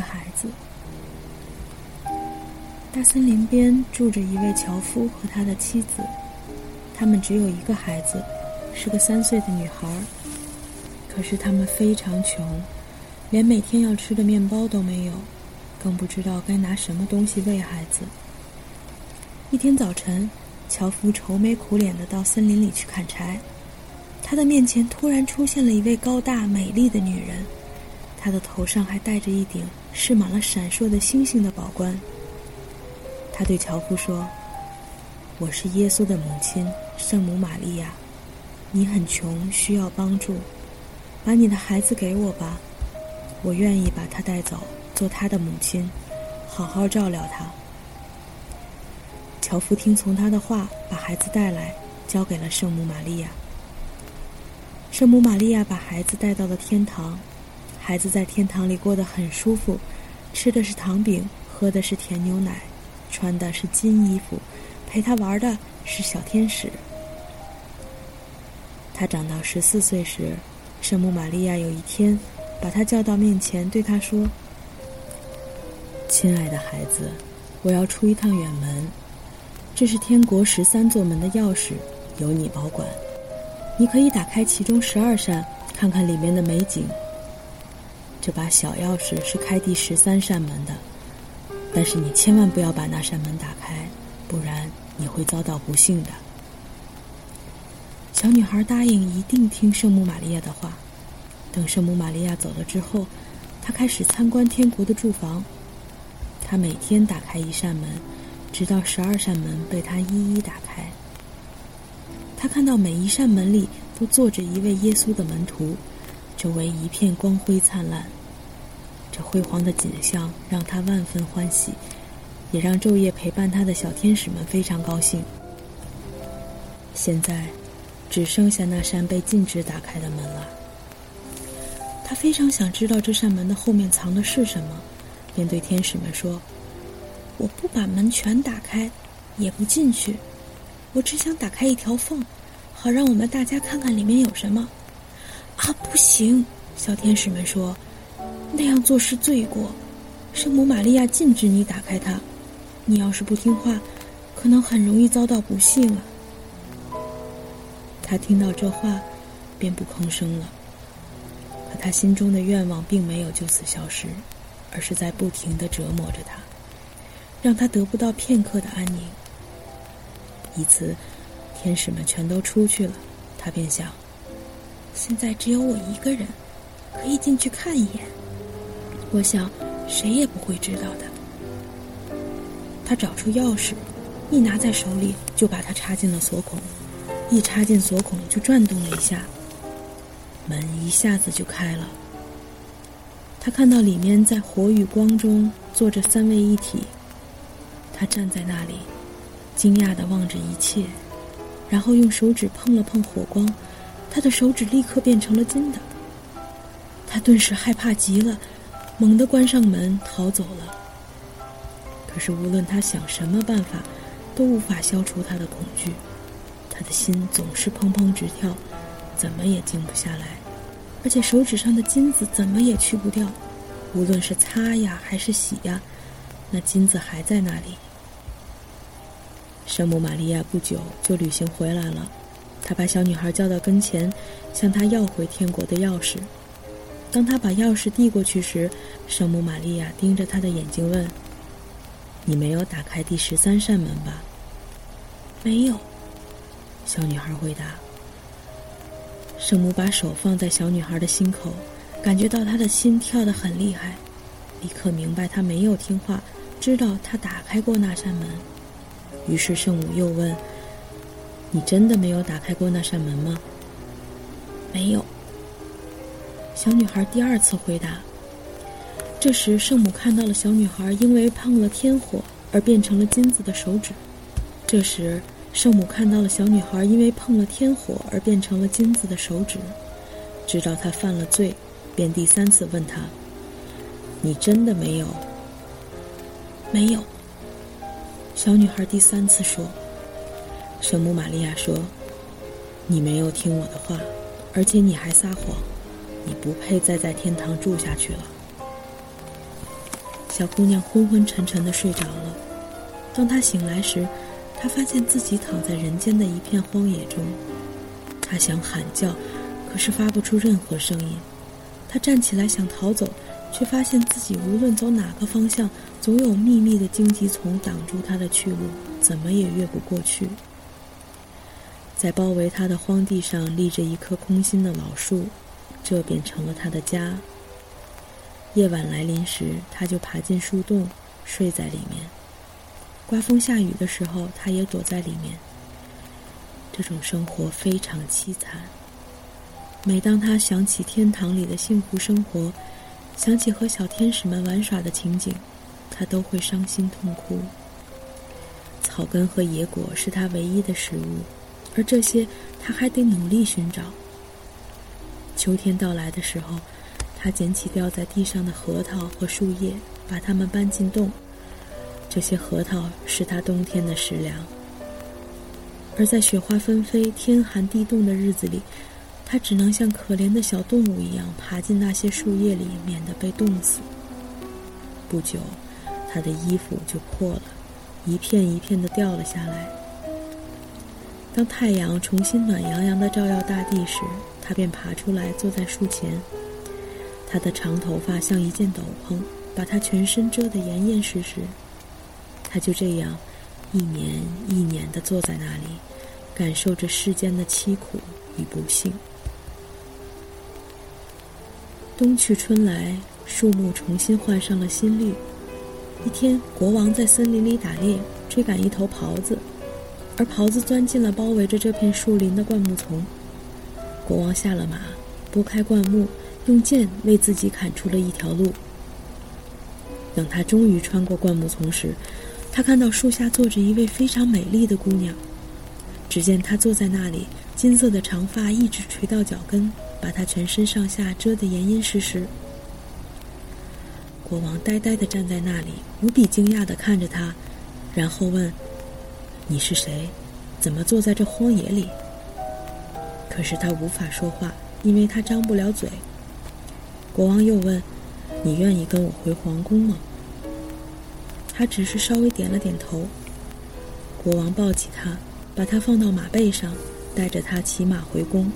孩子。大森林边住着一位樵夫和他的妻子，他们只有一个孩子，是个三岁的女孩。可是他们非常穷，连每天要吃的面包都没有，更不知道该拿什么东西喂孩子。一天早晨，樵夫愁眉苦脸的到森林里去砍柴，他的面前突然出现了一位高大美丽的女人，她的头上还戴着一顶饰满了闪烁的星星的宝冠。他对樵夫说：“我是耶稣的母亲，圣母玛利亚。你很穷，需要帮助，把你的孩子给我吧，我愿意把他带走，做他的母亲，好好照料他。”樵夫听从他的话，把孩子带来，交给了圣母玛利亚。圣母玛利亚把孩子带到了天堂，孩子在天堂里过得很舒服，吃的是糖饼，喝的是甜牛奶。穿的是金衣服，陪他玩的是小天使。他长到十四岁时，圣母玛利亚有一天把他叫到面前，对他说：“亲爱的孩子，我要出一趟远门，这是天国十三座门的钥匙，由你保管。你可以打开其中十二扇，看看里面的美景。这把小钥匙是开第十三扇门的。”但是你千万不要把那扇门打开，不然你会遭到不幸的。小女孩答应一定听圣母玛利亚的话。等圣母玛利亚走了之后，她开始参观天国的住房。她每天打开一扇门，直到十二扇门被她一一打开。她看到每一扇门里都坐着一位耶稣的门徒，周围一片光辉灿烂。这辉煌的景象让他万分欢喜，也让昼夜陪伴他的小天使们非常高兴。现在，只剩下那扇被禁止打开的门了。他非常想知道这扇门的后面藏的是什么，便对天使们说：“我不把门全打开，也不进去，我只想打开一条缝，好让我们大家看看里面有什么。”啊，不行！小天使们说。那样做是罪过，圣母玛利亚禁止你打开它。你要是不听话，可能很容易遭到不幸啊。他听到这话，便不吭声了。可他心中的愿望并没有就此消失，而是在不停的折磨着他，让他得不到片刻的安宁。一次，天使们全都出去了，他便想：现在只有我一个人，可以进去看一眼。我想，谁也不会知道的。他找出钥匙，一拿在手里就把它插进了锁孔，一插进锁孔就转动了一下，门一下子就开了。他看到里面在火与光中坐着三位一体，他站在那里，惊讶地望着一切，然后用手指碰了碰火光，他的手指立刻变成了金的。他顿时害怕极了。猛地关上门，逃走了。可是无论他想什么办法，都无法消除他的恐惧。他的心总是砰砰直跳，怎么也静不下来。而且手指上的金子怎么也去不掉，无论是擦呀还是洗呀，那金子还在那里。圣母玛利亚不久就旅行回来了，他把小女孩叫到跟前，向她要回天国的钥匙。当他把钥匙递过去时，圣母玛利亚盯着他的眼睛问：“你没有打开第十三扇门吧？”“没有。”小女孩回答。圣母把手放在小女孩的心口，感觉到她的心跳得很厉害，立刻明白她没有听话，知道她打开过那扇门。于是圣母又问：“你真的没有打开过那扇门吗？”“没有。”小女孩第二次回答。这时，圣母看到了小女孩因为碰了天火而变成了金子的手指。这时，圣母看到了小女孩因为碰了天火而变成了金子的手指，知道她犯了罪，便第三次问她：“你真的没有？”“没有。”小女孩第三次说。圣母玛利亚说：“你没有听我的话，而且你还撒谎。”你不配再在天堂住下去了。小姑娘昏昏沉沉的睡着了。当她醒来时，她发现自己躺在人间的一片荒野中。她想喊叫，可是发不出任何声音。她站起来想逃走，却发现自己无论走哪个方向，总有密密的荆棘丛挡住她的去路，怎么也越不过去。在包围他的荒地上立着一棵空心的老树，这便成了他的家。夜晚来临时，他就爬进树洞，睡在里面。刮风下雨的时候，他也躲在里面。这种生活非常凄惨。每当他想起天堂里的幸福生活，想起和小天使们玩耍的情景，他都会伤心痛哭。草根和野果是他唯一的食物，而这些他还得努力寻找。秋天到来的时候，他捡起掉在地上的核桃和树叶，把它们搬进洞。这些核桃是他冬天的食粮。而在雪花纷飞、天寒地冻的日子里，他只能像可怜的小动物一样爬进那些树叶里，免得被冻死。不久，他的衣服就破了，一片一片的掉了下来。当太阳重新暖洋洋的照耀大地时，他便爬出来，坐在树前。他的长头发像一件斗篷，把他全身遮得严严实实。他就这样，一年一年的坐在那里，感受着世间的凄苦与不幸。冬去春来，树木重新换上了新绿。一天，国王在森林里打猎，追赶一头狍子，而狍子钻进了包围着这片树林的灌木丛。国王下了马，拨开灌木，用剑为自己砍出了一条路。等他终于穿过灌木丛时，他看到树下坐着一位非常美丽的姑娘。只见她坐在那里，金色的长发一直垂到脚跟。把她全身上下遮得严严实实。国王呆呆地站在那里，无比惊讶地看着她，然后问：“你是谁？怎么坐在这荒野里？”可是他无法说话，因为他张不了嘴。国王又问：“你愿意跟我回皇宫吗？”他只是稍微点了点头。国王抱起他，把他放到马背上，带着他骑马回宫。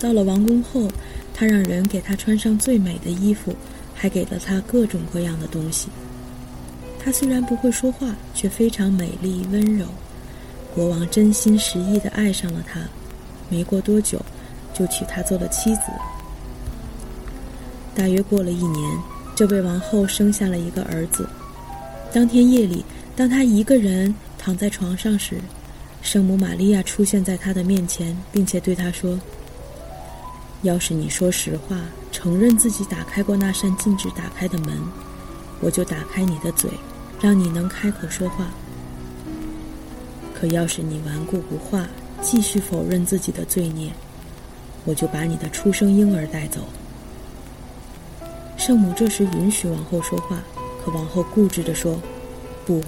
到了王宫后，他让人给他穿上最美的衣服，还给了他各种各样的东西。她虽然不会说话，却非常美丽温柔。国王真心实意地爱上了她，没过多久，就娶她做了妻子。大约过了一年，这位王后生下了一个儿子。当天夜里，当他一个人躺在床上时，圣母玛利亚出现在他的面前，并且对他说。要是你说实话，承认自己打开过那扇禁止打开的门，我就打开你的嘴，让你能开口说话。可要是你顽固不化，继续否认自己的罪孽，我就把你的出生婴儿带走。圣母这时允许王后说话，可王后固执地说：“不，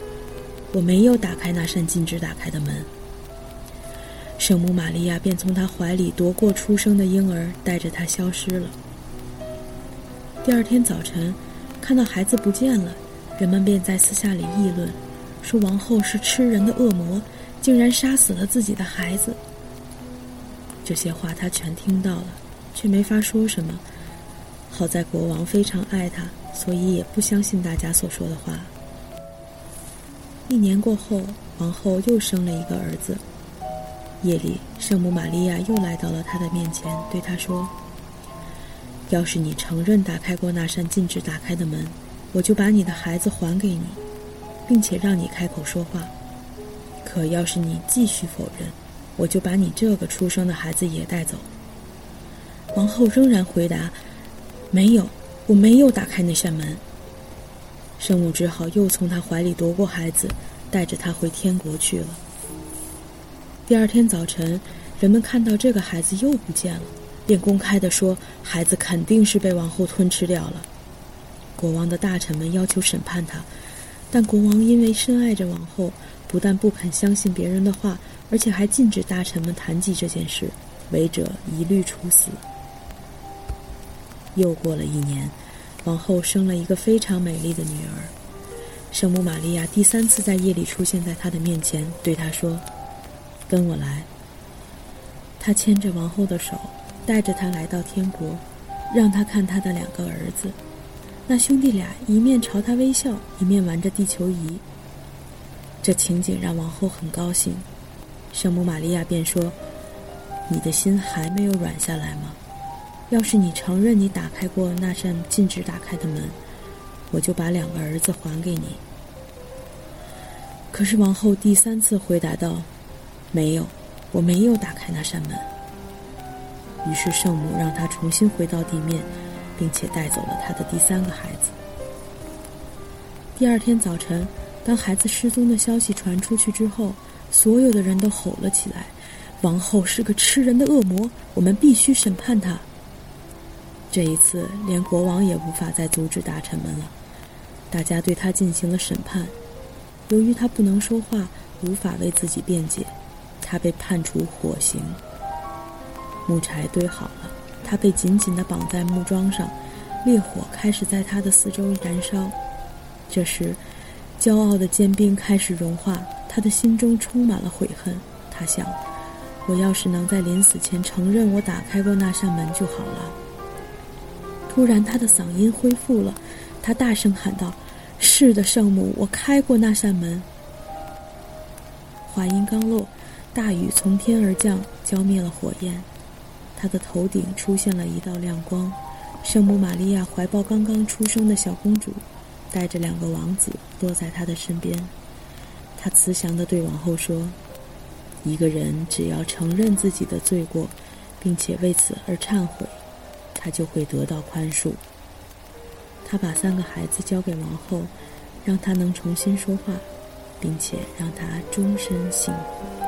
我没有打开那扇禁止打开的门。”圣母玛利亚便从他怀里夺过出生的婴儿，带着他消失了。第二天早晨，看到孩子不见了，人们便在私下里议论，说王后是吃人的恶魔，竟然杀死了自己的孩子。这些话他全听到了，却没法说什么。好在国王非常爱他，所以也不相信大家所说的话。一年过后，王后又生了一个儿子。夜里，圣母玛利亚又来到了他的面前，对他说：“要是你承认打开过那扇禁止打开的门，我就把你的孩子还给你，并且让你开口说话；可要是你继续否认，我就把你这个出生的孩子也带走。”王后仍然回答：“没有，我没有打开那扇门。”圣母只好又从他怀里夺过孩子，带着他回天国去了。第二天早晨，人们看到这个孩子又不见了，便公开的说，孩子肯定是被王后吞吃掉了。国王的大臣们要求审判他，但国王因为深爱着王后，不但不肯相信别人的话，而且还禁止大臣们谈及这件事，违者一律处死。又过了一年，王后生了一个非常美丽的女儿。圣母玛利亚第三次在夜里出现在他的面前，对他说：“跟我来。”他牵着王后的手，带着她来到天国，让她看他的两个儿子。那兄弟俩一面朝他微笑，一面玩着地球仪。这情景让王后很高兴。圣母玛利亚便说：“你的心还没有软下来吗？要是你承认你打开过那扇禁止打开的门。”我就把两个儿子还给你。可是王后第三次回答道：“没有，我没有打开那扇门。”于是圣母让他重新回到地面，并且带走了他的第三个孩子。第二天早晨，当孩子失踪的消息传出去之后，所有的人都吼了起来：“王后是个吃人的恶魔，我们必须审判她。”这一次，连国王也无法再阻止大臣们了。大家对他进行了审判，由于他不能说话，无法为自己辩解，他被判处火刑。木柴堆好了，他被紧紧地绑在木桩上，烈火开始在他的四周燃烧。这时，骄傲的坚冰开始融化，他的心中充满了悔恨。他想：我要是能在临死前承认我打开过那扇门就好了。突然，他的嗓音恢复了，他大声喊道。是的，圣母，我开过那扇门。话音刚落，大雨从天而降，浇灭了火焰。他的头顶出现了一道亮光，圣母玛利亚怀抱刚刚出生的小公主，带着两个王子落在他的身边。他慈祥地对王后说：“一个人只要承认自己的罪过，并且为此而忏悔，他就会得到宽恕。”他把三个孩子交给王后，让她能重新说话，并且让她终身幸福。